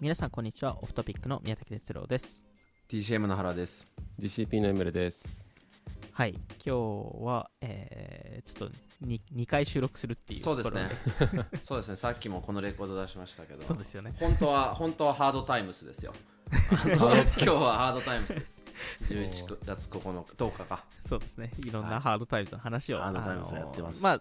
皆さんこんにちは Off Topic の宮武徹郎です TCM の原です。GCP のエムレです。はい今日は、えー、ちょっと 2, 2回収録するっていうそうですね。そうですね。さっきもこのレコード出しましたけど、そうですよね本当は本当は Hard Times ですよ。あの今日は Hard Times です。11月9日10日か。そうですねいろんはない Hard Times の話を、 Hard Times あのやってますまあ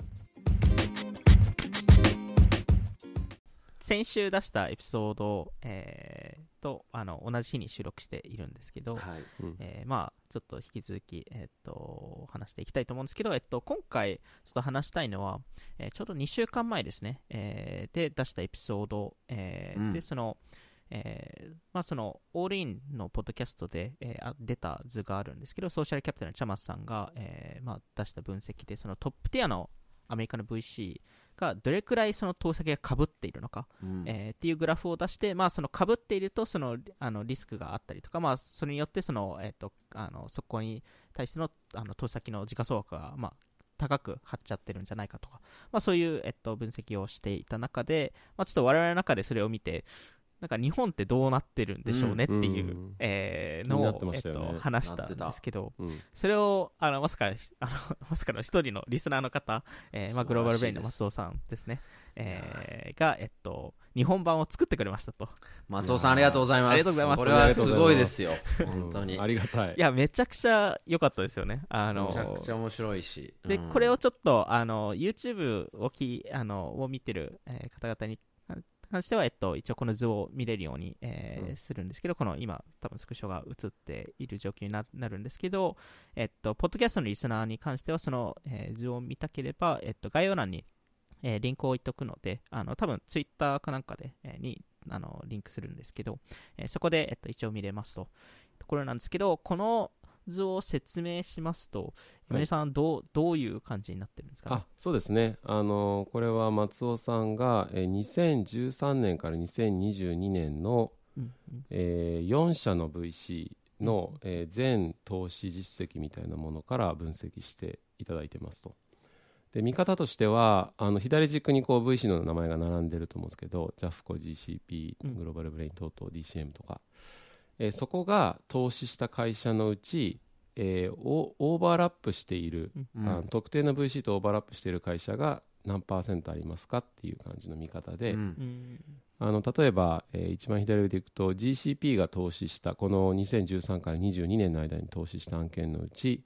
先週出したエピソード、えーとあの同じ日に収録しているんですけど、はい。えーまあちょっと引き続き、えっと話していきたいと思うんですけど、えっと、今回ちょっと話したいのは、えーちょうど2週間前ですね、えーで出したエピソード、えーうん。でそのえーまあ、そのオールインのポッドキャストで、えーあ出た図があるんですけどソーシャルキャピタルのチャマスさんが、えーまあ、出した分析でそのトップティアのアメリカの VC がどれくらいその投資先がかぶっているのか、うん。えーっていうグラフを出して、まあ、その被っているとそのあのリスクがあったりとか、まあ、それによってその、えー、とあのそこに対してのあの投資先の時価総額が、まあ、高く張っちゃってるんじゃないかとか、まあ、そういう、えっと、分析をしていた中で、まあ、ちょっと我々の中でそれを見てなんか日本ってどうなってるんでしょうねっていう、うんえーのを、えっと、話したんですけど、うん。それをあのまさかあのまさかの一人のリスナーの方、えーまあ、グローバルブレインの松尾さんですね、えーが、えっと、日本版を作ってくれましたと。松尾さんありがとうございます。ありがとうございますこれはすごいですよ。本当に。うんありがたい。いや、めちゃくちゃ良かったですよね。あのめちゃくちゃ面白いし。で、うんこれをちょっと、あの、YouTube をき、あの、を見てる、えー方々に関しては、えっと、一応この図を見れるように、えーうんするんですけど、この今、多分スクショが映っている状況にななるんですけど、えっと、ポッドキャストのリスナーに関しては、その、えー図を見たければ、えっと、概要欄に、えーリンクを置いとくので、あの、多分 Twitter かなんかで、えーに、あの、リンクするんですけど、えーそこで、えっと、一応見れますと。ところなんですけど、この図を説明しますと、山根さん、どう、どういう感じになってるんですか、ね？あそうですね、あのこれは松尾さんが、えー2013年から2022年の、うんうん。え4社の VC の、えー全投資実績みたいなものから分析していただいてますと。で見方としてはあの左軸にこう VC の名前が並んでると思うんですけど JAFCO、GCP、うん。グローバルブレイン等々 DCM とか、えーそこが投資した会社のうち、えーオオーバーラップしているうん。あの特定の VC とオーバーラップしている会社が何パーセントありますかっていう感じの見方で、うん。うん。あの例えば、えー一番左上でいくと GCP が投資したこの2013から22年の間に投資した案件のうち、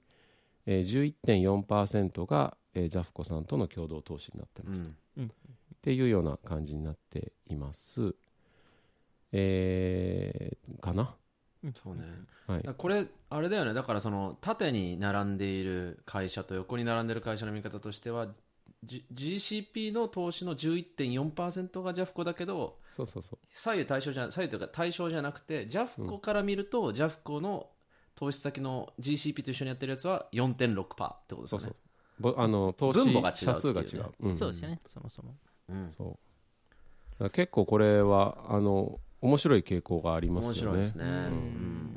えー、11.4%が、えー、ジャフコさんとの共同投資になってます、うん。っていうような感じになっています、えーかな、そうね。はい。これあれだよね。だからその縦に並んでいる会社と横に並んでいる会社の見方としては、G、GCP の投資の11.4%がジャフコだけどそうそうそう。左右対称じゃ左右というか対象じゃなくてジャフコから見ると、ジャフコの投資先の GCP と一緒にやってるやつは4.6%ってことですよね。そうそう。ぼあの投資分母が違うっていうね。社数が違う、うん。そうですよね、そもそも。うん。そう。結構これはあの面白い傾向がありますよね。面白いですね、ううん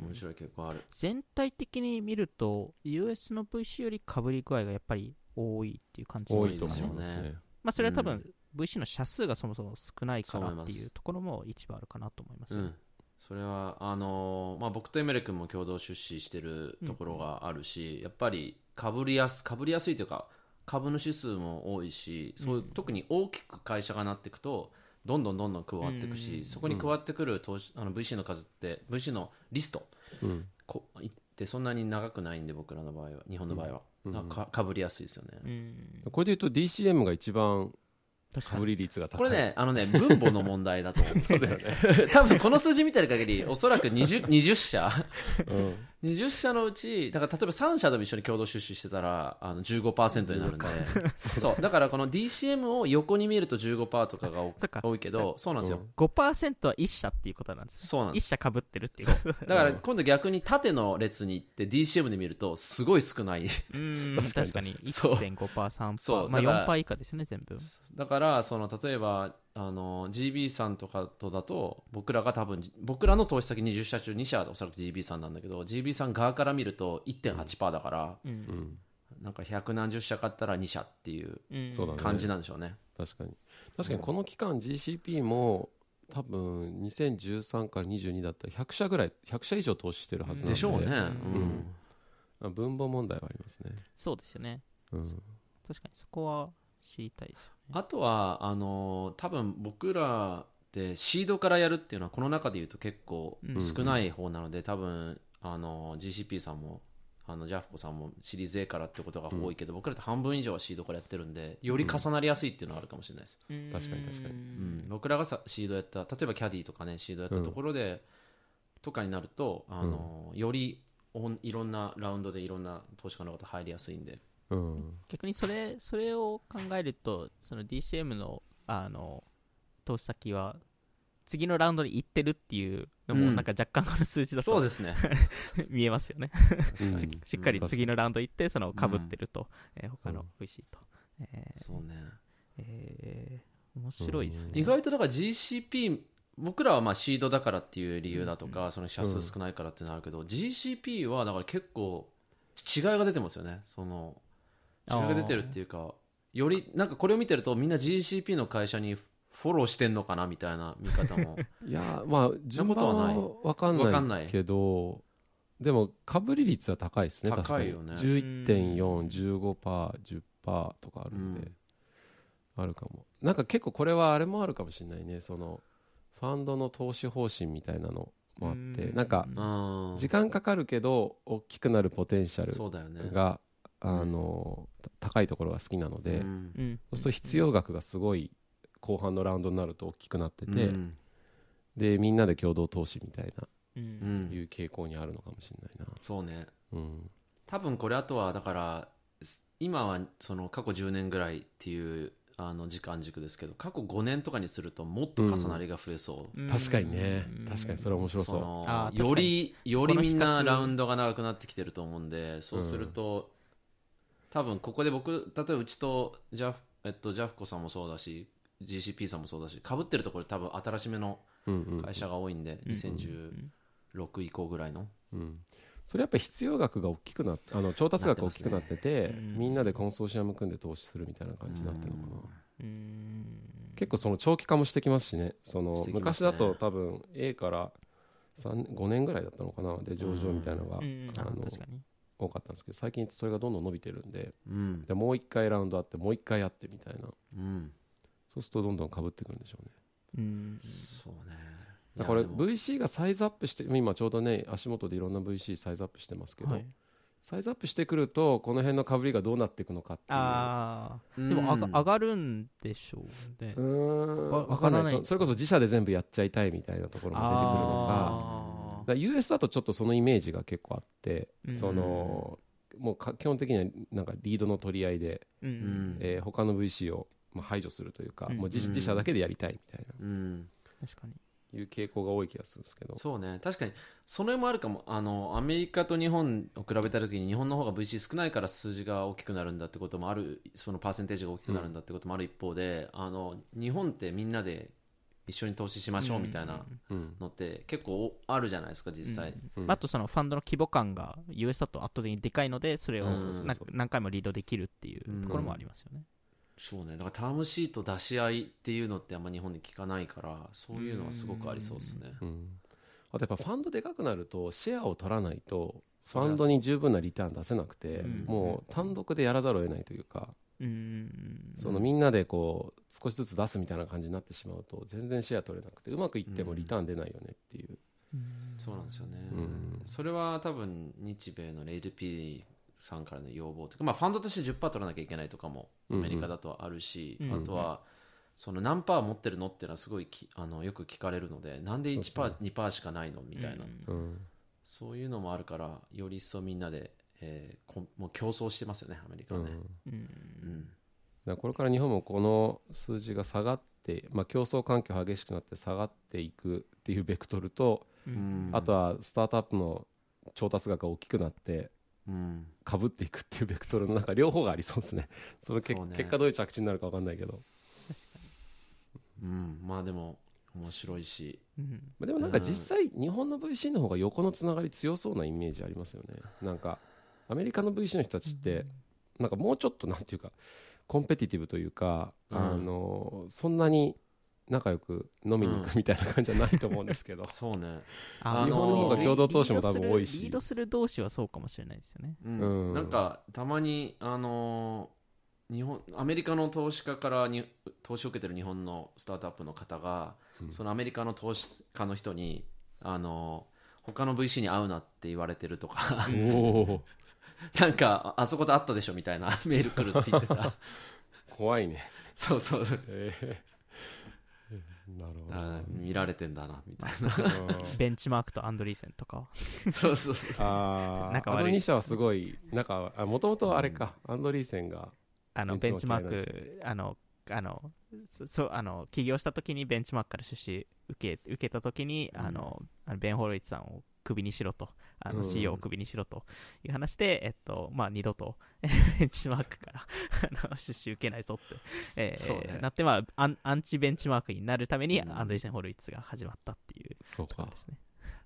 ん面白い傾向ある。全体的に見ると、US の VC よりかぶり具合がやっぱり多いっていう感じ多ですかね。いと思い。ますね。まあ、それは多分うん、VC の社数がそもそも少ないからっていうところも一部あるかなと思います。うん、それはあのーまあ、僕とエメレ君も共同出資してるところがあるし、やっぱりかぶりやすかぶりやすいというか株主数も多いしそういう特に大きく会社がなっていくとどんどんどんどん加わっていくし、うん。そこに加わってくる投資あの VC の数って VC のリストうん。こいってそんなに長くないんで僕らの場合は日本の場合は、うん。なんかかぶりやすいですよね。うん。これで言うと DCM が一番確かぶり率が高い。これね、あのね、分母の問題だと思う。んですよね。多分この数字見てる限り、おそらく 20, 20社、うん20社のうち、だから例えば3社でも一緒に共同出資してたらあの15%になるんで、そうだからこの DCM を横に見ると15%とかが多いけど、そうなんですよ。5%は1社っていうことなんです。1そうなんです。社かぶってるっていう。だから今度逆に縦の列に行って DCM で見るとすごい少ない。うん、確かに確かに。そう1.5%、3%。そうまあだから4%以下ですね、全部。だからその例えばあの GB さんとかとだと僕らが多分僕らの投資先20社中2社はおそらく GB さんなんだけど GB さん側から見ると1.8%だから、う。うんんなんか百何十社買ったら2社っていう感じなんでしょうね。確かに。確かにこの期間 GCP も多分2013から22だったら100社ぐらい100社以上投資してるはずなんで。でしょうね、うん。分母問題はありますね、そうですよね。うん。確かにそこは知りたいですあとはあの多分僕らでシードからやるっていうのはこの中でいうと結構うん少ない方なので、多分あの GCP さんもあのジャフコさんもシリーズ A からってことが多いけど、僕らって半分以上はシードからやってるんでより重なりやすいっていうのはあるかもしれないです、確かに確かに。うん。僕らがさシードやった例えばキャディとかねシードやったところで、とかになるとあの、よりおいろんなラウンドでいろんな投資家の方入りやすいんでうん。逆にそれそれを考えるとその DCM のあの投資先は次のラウンドに行ってるっていうのもうん。なんか若干この数字だとそうですね。見えますよね、うん。ししっかり次のラウンド行ってその被ってると、えー他の VC と、えーそうね。えー面白いですね、意外とだから GCP 僕らはまあシードだからっていう理由だとか、その社数少ないからっていうのはあるけど、GCP はだから結構違いが出てますよね。その違いが出てるっていうかよりなんかこれを見てるとみんな GCP の会社にフォローしてんのかなみたいな見方も。いやまあ順番ことはないは分かんわかんないけどでもかぶり率は高いですね高いよね。確かに。11.415%10% とかあるんで、うんあるかも。なんか結構これはあれもあるかもしれないね。そのファンドの投資方針みたいなのもあってうん。なんかうん。時間かかるけど大きくなるポテンシャルが、あのた高いところが好きなので、うん。うんそうすると必要額がすごい後半のラウンドになると大きくなってて、うん。でみんなで共同投資みたいなううん。んいう傾向にあるのかもしれないな。そうね。うん。多分これあとはだからす今はその過去10年ぐらいっていうあの時間軸ですけど過去5年とかにするともっと重なりが増えそう、うん。確かにね、うん。確かにそれは面白そう。よりよりみんなラウンドが長くなってきてると思うんでそうすると、多分ここで僕例えばうちとジャフ,、えっと、ジャフコさんもそうだし GCP さんもそうだしかぶってるところ多分新しめのうんうん会社が多いんで、うん2016以降ぐらいの、うん。それやっぱり必要額が大きくなってあの調達額が大きくなっててね。うん。みんなでコンソーシアム組んで投資するみたいな感じになってるのかな、うん。結構その長期化もしてきますしね。そのしてきます昔ねだと多分 A から3 5年ぐらいだったのかな。で上場みたいなのが、うん。ああの確かに多かったんですけど最近それがどんどん伸びてるんでうん。でもう一回ラウンドあってもう一回やってみたいな。うん、そうするとどんどんかぶってくるんでしょうね。うん。そうね。だから VC がサイズアップして今ちょうどね足元でいろんな VC サイズアップしてますけど、はい。サイズアップしてくるとこの辺のかぶりがどうなっていくのかっていう。ああうん。でも上が上がるんでしょうね。うーん。わわかんないわからない。そそれこそ自社で全部やっちゃいたいみたいなところも出てくるのかあだから US だとちょっとそのイメージが結構あって、うん。そのもうか基本的にはなんかリードの取り合いで、ーううん。んえー他の VC をまあ排除するというか、うん。もう自うん。自社だけでやりたいみたいうん。確かに。ないう傾向が多い気がするんですけど。そうね。確かに。それもあるかも。あのアメリカと日本を比べた時に日本の方が VC 少ないから数字が大きくなるんだってこともあるそのパーセンテージが大きくなるんだってこともある一方で、あの日本ってみんなで一緒に投資しましょうみたいなうん。のって結構あるじゃないですか実際、うん。あとそのファンドの規模感が US だと圧倒的にでかいのでそれを何回もリードできるっていうところもありますよね。そうね。だからタームシート出し合いっていうのってあんま日本で聞かないからそういうのはすごくありそうですね。うん。あとやっぱファンドでかくなるとシェアを取らないとファンドに十分なリターン出せなくて、うん。もう単独でやらざるを得ないというか、うん。そのみんなでこう少しずつ出すみたいな感じになってしまうと全然シェア取れなくてうまくいってもリターン出ないよねっていう、そうなんですよね、うん。それは多分日米の LP さんからの要望というか、まあ、ファンドとして10%取らなきゃいけないとかもアメリカだとあるし、うん。うんあとはその何パー持ってるのっていうのはすごいきあのよく聞かれるのでなんで1%、そう2%しかないのみたいな、うんうん。そういうのもあるからより一層みんなで、えーもう競争してますよねアメリカはね、うん。うん。だからこれから日本もこの数字が下がって、まあ、競争環境激しくなって下がっていくっていうベクトルと、うん。あとはスタートアップの調達額が大きくなってうん。かぶっていくっていうベクトルのなんか両方がありそうですね。そのけね。結果どういう着地になるか分かんないけど、うん、まあでも面白いし。うん。まあ、でもなんか実際日本の VC の方が横のつながり強そうなイメージありますよね。なんかアメリカの VC の人たちってなんかもうちょっとなんていうかコンペティティブというか、うん。あのそんなに仲良く飲みに行くみたいな感じじゃないと思うんですけど、そうね。あ日本の方が共同投資も多分多いし。リードする同士はそうかもしれないですよね。うん。うん。なんかたまにあのー日本アメリカの投資家からに投資を受けてる日本のスタートアップの方が、そのアメリカの投資家の人にあのー他の VC に会うなって言われてるとか なんかああそこで会ったでしょみたいな メール来るって言ってた。怖いね。そうそう。えー。なるほど。あ見られてんだなみたいベンチマークとアンドリーセンとか。そうそうそうあああの仲悪い。2社はすごい仲もともとあれか、アンドリーセンがあのベンチマークク、あの、あの、そそうあの起業した時にベンチマークから出資受け受けた時に、あのあのベン・ホロイツさんをクビにしろと、あのうん。CEO をクビにしろという話で、えっとまあ、二度と ベンチマークからあの出資受けないぞって、えーね。なって、まあアン、アンチ Benchmark になるために、うん。 Andreessen Horowitz が始まったっていうそうか。ところですね。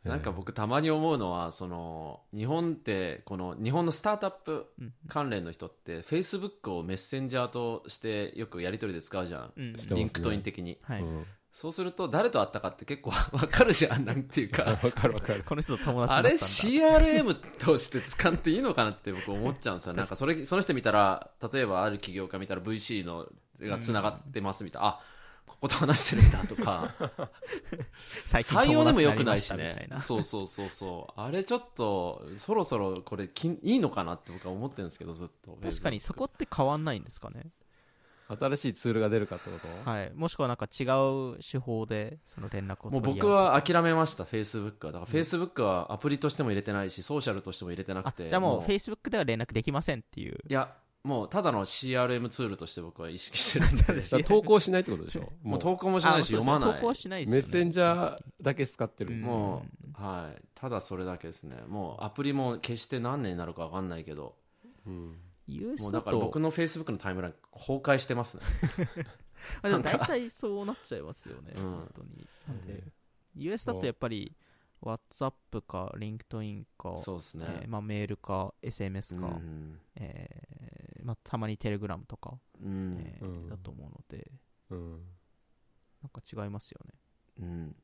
なんか僕たまに思うのはその日本ってこの日本のスタートアップうん。関連の人って Facebook をメッセンジャーとしてよくやり取りで使うじゃん、うん。 LinkedIn 的に。はい。うんそうすると誰と会ったかって結構 わかるじゃんなんていうか。わかるわかる。この人と友達あれ CRM として使っていいのかなって僕思っちゃうんですよ。なんかそれその人見たら例えばある起業家見たら VC のがつながってますみたいな、あここと話してるんだとか。採用でもよくないし。ね。そうそうそうそう。あれちょっとそろそろこれきんいいのかなって僕は思ってるんですけどずっと。確かにそこって変わんないんですかね。新しいツールが出るかってこと、はい、もしくはなんか違う手法でその連絡をもう取り合僕は諦めました、Facebook は。だから Facebook はアプリとしても入れてないし、ソーシャルとしても入れてなあくて。じゃあもうい Facebook では連絡できませんっていうや、もうただの CRM ツールとして僕は意識してるんで。投稿しないってことでしょ？もう投稿もしないし、あ読まない。投稿しないですよねメッセンジャーだけ使ってる、うんもう、はい。ただそれだけですね。もうアプリも消して何年になるか分かんないけど、うん、US もうだとだから僕の Facebook のタイムライン崩壊してますね。あでも大体そうなっちゃいますよね、うん。本当に。なんで US だとやっぱり WhatsApp か LinkedIn か、そうですね。えーまあ、メールか SMS か、うん。えーまあ、たまに Telegram とか、うん。えーうん。だと思うのでうん、なんか違いますよね。うん、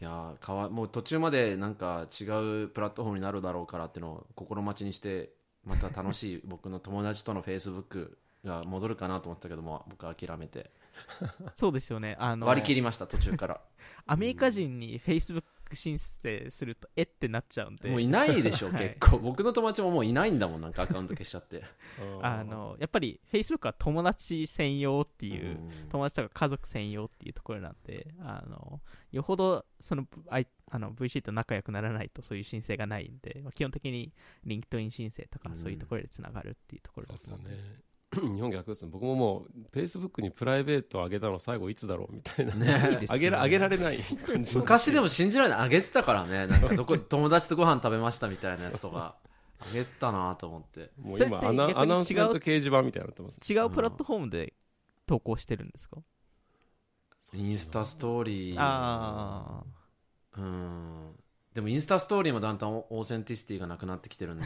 いやーかわもう途中までなんか違うプラットフォームになるだろうからっていうのを心待ちにしてまた楽しい僕の友達とのフェイスブックが戻るかなと思ったけども僕は諦めて。そうですよね。あの割り切りました途中から。アメリカ人に Facebook 申請するとえってなっちゃうんで。もういないでしょ はい。結構。僕の友達ももういないんだもんなんか アカウント消しちゃって。あのやっぱり Facebook は友達専用っていう、うん。友達とか家族専用っていうところなんであのよほどそのあいあの VC と仲良くならないとそういう申請がないんで、まあ基本的に LinkedIn 申請とかうんそういうところでつながるっていうところだそうと思ですようんで、ね日本逆ですね。僕ももう Facebook にプライベート上げたの最後いつだろうみたいな、ね上げら上げられない感じ。昔でも信じられない。あげてたからねなんかどこ友達とご飯食べましたみたいなやつとか。あげたなと思って。もう今アナアナウンスメント掲示板みたいになってます。違うプラットフォームで投稿してるんですか、インスタストーリー。あうん。でもインスタストーリーもだんだん authenticity がなくなってきてるんで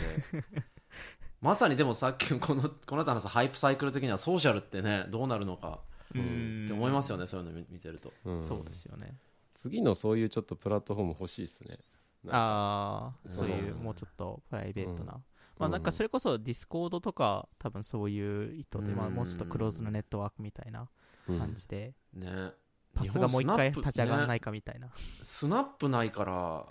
まさにでもさっきこのこの 後話したハイプサイクル的にはソーシャルってねどうなるのか。あうん。って思いますよねそういうの見見てると。うん。そうですよね。次のそういうちょっとプラットフォーム欲しいですね。ああそういううんもうちょっとプライベートな、うん。まあなんかそれこそ Discord とか多分そういう意図で、まあ、うんもうちょっとクローズのネットワークみたいなうん。感じで、ね。 Path がもう一回立ち上がらないかみたいな、 Snap ないから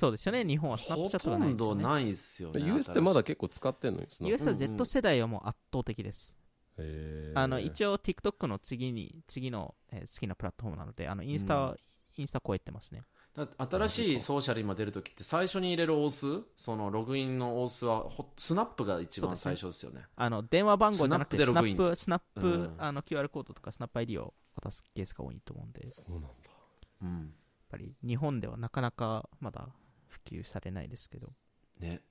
そうですよね。日本はスナッほプチャットとかないですよね。んどないっすよね US ってまだ結構使ってんのに US は Z 世代はもう圧倒的です、へー。あの一応 TikTok の次に次の、えー好きなプラットフォームなのであのインスタは、うん。インスタ超えてますね。だ新しいソーシャル今出るときって最初に入れるオースそのログインのオースは Snap が一番最初ですよね。あの電話番号じゃなくて Snap でログインップスナップ、うん。あの QR コードとかスナップ ID を渡すケースが多いと思うんで。やっそうなんだ。うん。ぱり日本ではなかなかまだ普及されないですけど。ね。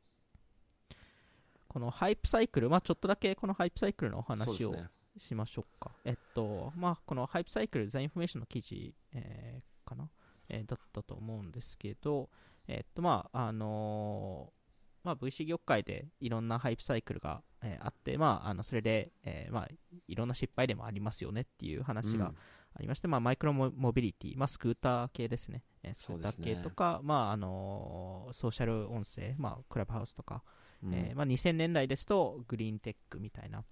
このハイプサイクル、まあ、ちょっとだけこのハイプサイクルのお話をしましょうか。えっと、まあ、このハイプサイクル、ザ・インフォメーションの記事、えーかな、えーだったと思うんですけど、えっと、まあ、あのーまあ、VC 業界でいろんなハイプサイクルが、えーあって、まあ、あのそれで、えーまあ、いろんな失敗でもありますよねっていう話がありまして、まあ、マイクロモモビリティ、まあ、スクーター系ですね、えースクーター系とか、まああのーソーシャル音声、まあ、クラブハウスとか、うん。えーまあ、2000年代ですとグリーンテックみたいな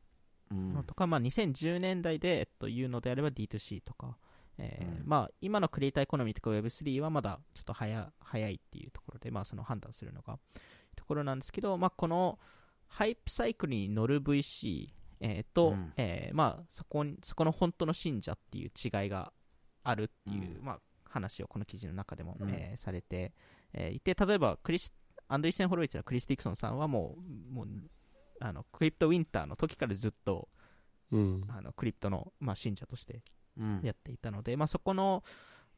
うん。のとか、まあ、2010年代で、えっと、いうのであれば D2C とか、えーうん。まあ、今のクリエイターエコノミーとか Web3 はまだちょっと早早いっていうところで、まあ、その判断するのがところなんですけど、まあ、このハイプサイクルに乗る VC、えーと、うん。えーまあ、そこにそこの本当の信者っていう違いがあるっていう、うん。まあ、話をこの記事の中でも、うん。えーされて、えーいて例えばクリスアンドリーセン・ホロウィッツのクリス・ディクソンさんはもうもうあのクリプトウィンターの時からずっとうん。あのクリプトの、まあ、信者としてうん。やっていたので、まあ、そこの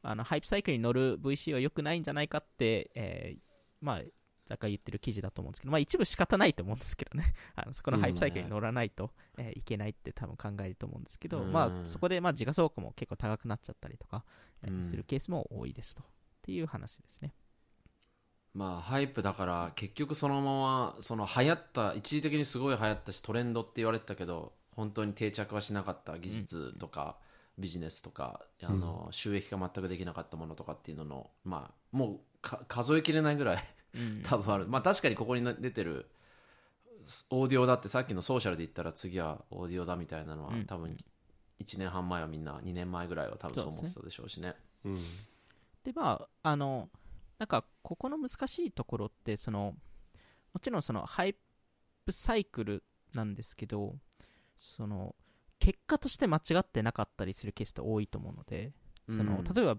あのハイプサイクルに乗る VC は良くないんじゃないかって、えーまあ、若干言ってる記事だと思うんですけど、まあ、一部仕方ないと思うんですけどね、あのそこのハイプサイクルに乗らないと、えーいけないって多分考えると思うんですけど、うん。まあ、そこでまあ時価総額も結構高くなっちゃったりとか、えーうん。するケースも多いですと。っていう話ですね。まあハイプだから結局そのままその流行った一時的にすごい流行ったしトレンドって言われてたけど本当に定着はしなかった技術とかビジネスとか、あの収益が全くできなかったものとかっていうののまあもうか数えきれないぐらいうん多分ある。まあ確かにここにな出てるオーディオだってさっきのソーシャルで言ったら次はオーディオだみたいなのはうん。多分1年半前はみんな2年前ぐらいは多分そう思ってたでしょうしね。うん。でまああのなんかここの難しいところってそのもちろんそのハイプサイクルなんですけどその結果として間違ってなかったりするケースって多いと思うのでその、うん。例えば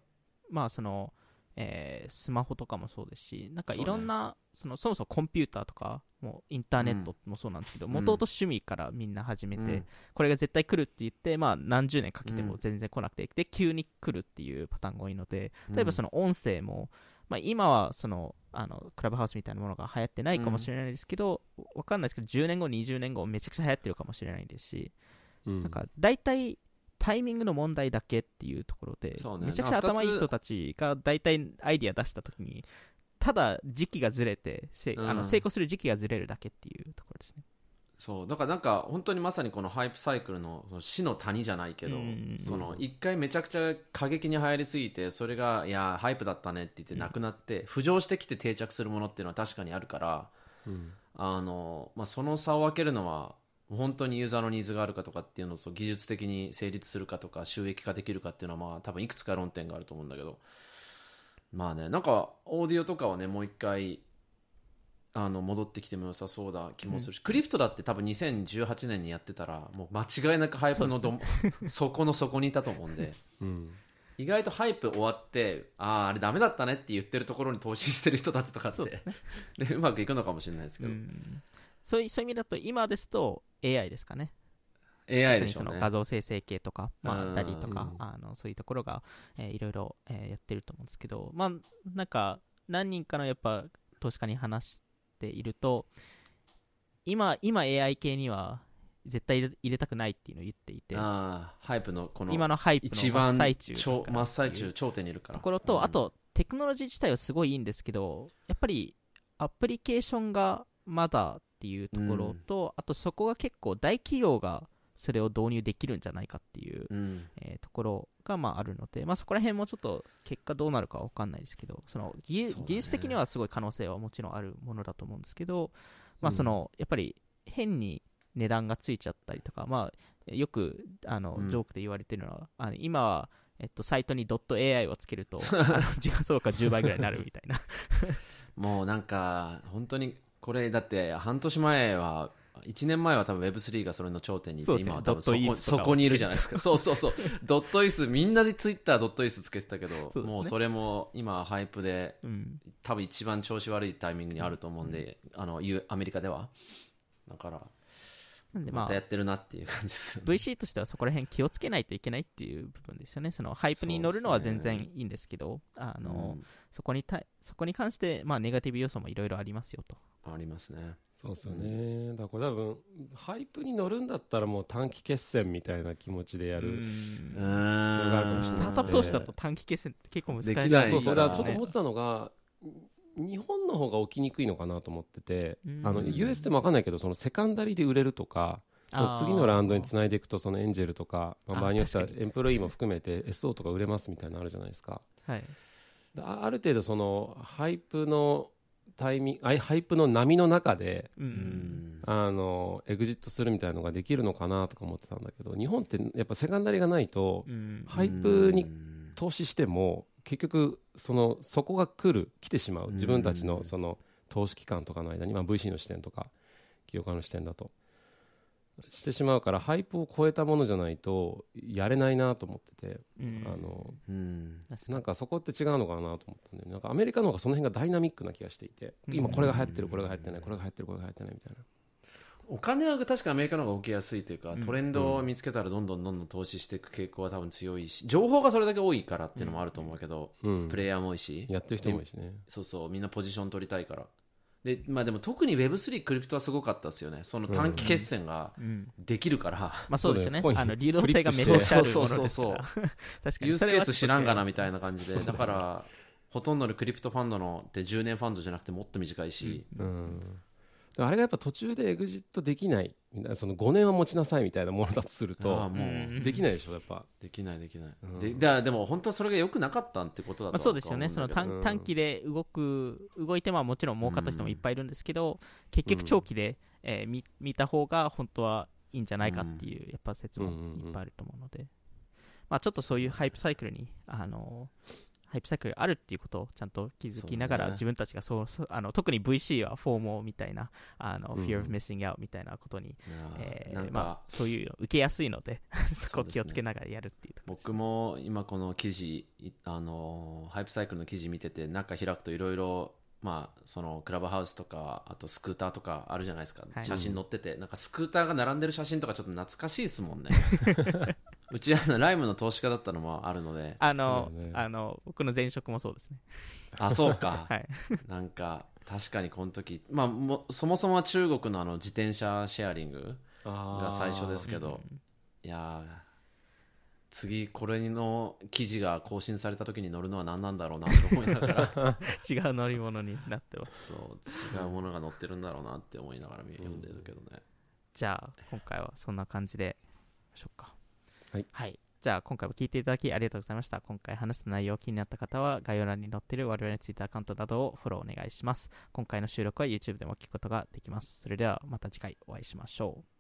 まあその、えースマホとかもそうですしなんかいろんなそ、のそもそもコンピューターとかもうインターネットもそうなんですけどうんもともと趣味からみんな始めて、うん。これが絶対来るって言って、まあ、何十年かけてうん。も全然来なくて、で急に来るっていうパターンが多いのでうん。例えばその音声も、まあ、今はそのあのクラブハウスみたいなものが流行ってないかもしれないですけど、わかんないですけど10年後20年後めちゃくちゃ流行ってるかもしれないですし、うん。なんか大体タイミングの問題だけっていうところで、そうね。めちゃくちゃ頭いい人たちが大体アイディア出した時にただ時期がずれてせ、あうん。の成功する時期がずれるだけっていうところですね。そう。だからなんか本当にまさにこのハイプサイクルのその死の谷じゃないけど、うんその一回めちゃくちゃ過激に流行りすぎてそれがいやハイプだったねって言ってなくなって、浮上してきて定着するものっていうのは確かにあるからうん。あの、まあ、その差を分けるのは本当にユーザーのニーズがあるかとかっていうのと技術的に成立するかとか収益化できるかっていうのはまあ多分いくつか論点があると思うんだけど。まあねなんかオーディオとかはねもう一回あの戻ってきても良さそうだ気もするし、 crypto だって多分2018年にやってたらもう間違いなくハイプのど、底の底にいたと思うんで。うん。意外とハイプ終わってあああれダメだったねって言ってるところに投資してる人たちとかってそうね。でうまくいくのかもしれないですけど、うん。そういうそういう意味だと今ですと AI ですかね。AI でしょうの画像生成系とか、まあ、うん DALL-E とか、うんあのそういうところが、えーいろいろ、えーやってると思うんですけど、まあ、なんか何人かのやっぱ投資家に話していると今今 AI 系には絶対入れ入れたくないっていうのを言っていてああハイプのこの今のハイプの真一番っ最中真っ最中頂点にいるから。ところと、うん。あとテクノロジー自体はすごいいいんですけどやっぱりアプリケーションがまだっていうところと、あとそこが結構大企業がそれを導入できるんじゃないかっていう、うん。えーところがまああるので、まあ、そこら辺もちょっと結果どうなるかわかんないですけどその技ね。技術的にはすごい可能性はもちろんあるものだと思うんですけど、まあ、そのやっぱり変に値段がついちゃったりとか、まあ、よくあのうん。ジョークで言われてるのは、あの今は、えっと、サイトに .ai をつけると 時価総額が10倍ぐらいになるみたいな。もうなんか本当にこれだって半年前は1年前は多分 Web3 がそれの頂点にいて、今は多分そこそこにいるじゃないですか。そうそうそう。ドットイースみんなでツイッタードットイースつけてたけどもうそれも今はハイプでうん。多分一番調子悪いタイミングにあると思うんで、あのいうアメリカでは。だからなんでまあまたやってるなっていう感じですよね。VC としてはそこら辺気をつけないといけないっていう部分ですよね。そのハイプに乗るのは全然いいんですけどあの、そこにたそこに関して、まあ、ネガティブ要素もいろいろありますよと。うんありますね。そうですよね、だからこれ多分ハイプに乗るんだったらもう短期決戦みたいな気持ちでやる、ううんー。んがあるかもしれない。スタートアップ投資だと短期決戦って結構難しいできない。そうそうだからちょっとね思ってたのが日本の方が起きにくいのかなと思ってて、うん。あの US でも分かんないけどそのセカンダリーで売れるとか次のラウンドにつないでいくとそのエンジェルとか、まあ、あ場合によっては employee も含めて SO とか売れますみたいなのあるじゃないですか。はい。であある程度そのハイプのタイミングあいハイプの波の中でううん。んあのエグジットするみたいなのができるのかなとか思ってたんだけど日本ってやっぱセカンダリーがないとうん。ハイプにうん投資しても結局そのそこが来る来てしまう。うん。自分たちのその投資期間とかの間に、まあ、VC の視点とか起業家の視点だと。してしまうからハイプを超えたものじゃないとやれないなと思ってて、うん。あのなんかそこって違うのかなと思ったんでなんかアメリカの方がその辺がダイナミックな気がしていて。今これが流行ってるこれが流行ってないこれが流行ってるこれが流行ってないみたいなお金は確かアメリカの方が起きやすいというか、うんトレンドを見つけたらどんどんどんどん投資していく傾向は多分強いし情報がそれだけ多いからっていうのもあると思うけど、うん。プレイヤーも多いしやってる人も多いしね。そうそうみんなポジション取りたいから。で,、まあ、でも特に Web3 クリプトはすごかったですよね。その短期決戦がうん。できるから、まあそうですよね。あの流動性がめちゃくちゃあるそうそうからそう。確かに。ユースケース知らんがなみいたいな感じで。だからほとんどのクリプトファンドのって10年ファンドじゃなくてもっと短いし、うんあれがやっぱ途中でエグジットできないその5年は持ちなさいみたいなものだとするああとできないでしょやっぱ。できないできない、うん。でだでも本当はそれが良くなかったってことだとまあ、そうですよね、その短短期で動く、動いてはもちろん儲かった人もいっぱいいるんですけど、結局、長期で、えー見見た方が本当はいいんじゃないかっていう、やっぱ説もいっぱいあると思うので、まあ、ちょっとそういうハイプサイクルに、あのハイプサイクルあるっていうことをちゃんと気づきながら、自分たちがそうそうあの特に VC はフォーモみたいな、あのうん。fear of missing out みたいなことに、えーまあ、そういうの受けやすいので、そこ気をつけながらやるっていうところ。です僕も今この記事いあのハイプサイクルの記事見てて中開くといろいろまあそのクラブハウスとかあとスクーターとかあるじゃないですか、はい。写真載っててなんかスクーターが並んでる写真とかちょっと懐かしいですもんね うちあのライムの投資家だったのもあるので。あの、ね。あの僕の前職もそうですね。あそうか、はい。なんか確かにこの時まあもそもそもは中国のあの自転車シェアリングが最初ですけど。いやー次これの記事が更新された時に乗るのは何なんだろうなと思いながら。違う乗り物になってます。そう違うものが載ってるんだろうなって思いながら読んでるけどね、じゃあ、今回はそんな感じで、しょうか。はい。じゃあ、今回も聞いていただきありがとうございました。今回話した内容気になった方は、概要欄に載っている我々の Twitter アカウントなどをフォローお願いします。今回の収録は YouTube でも聞くことができます。それではまた次回お会いしましょう。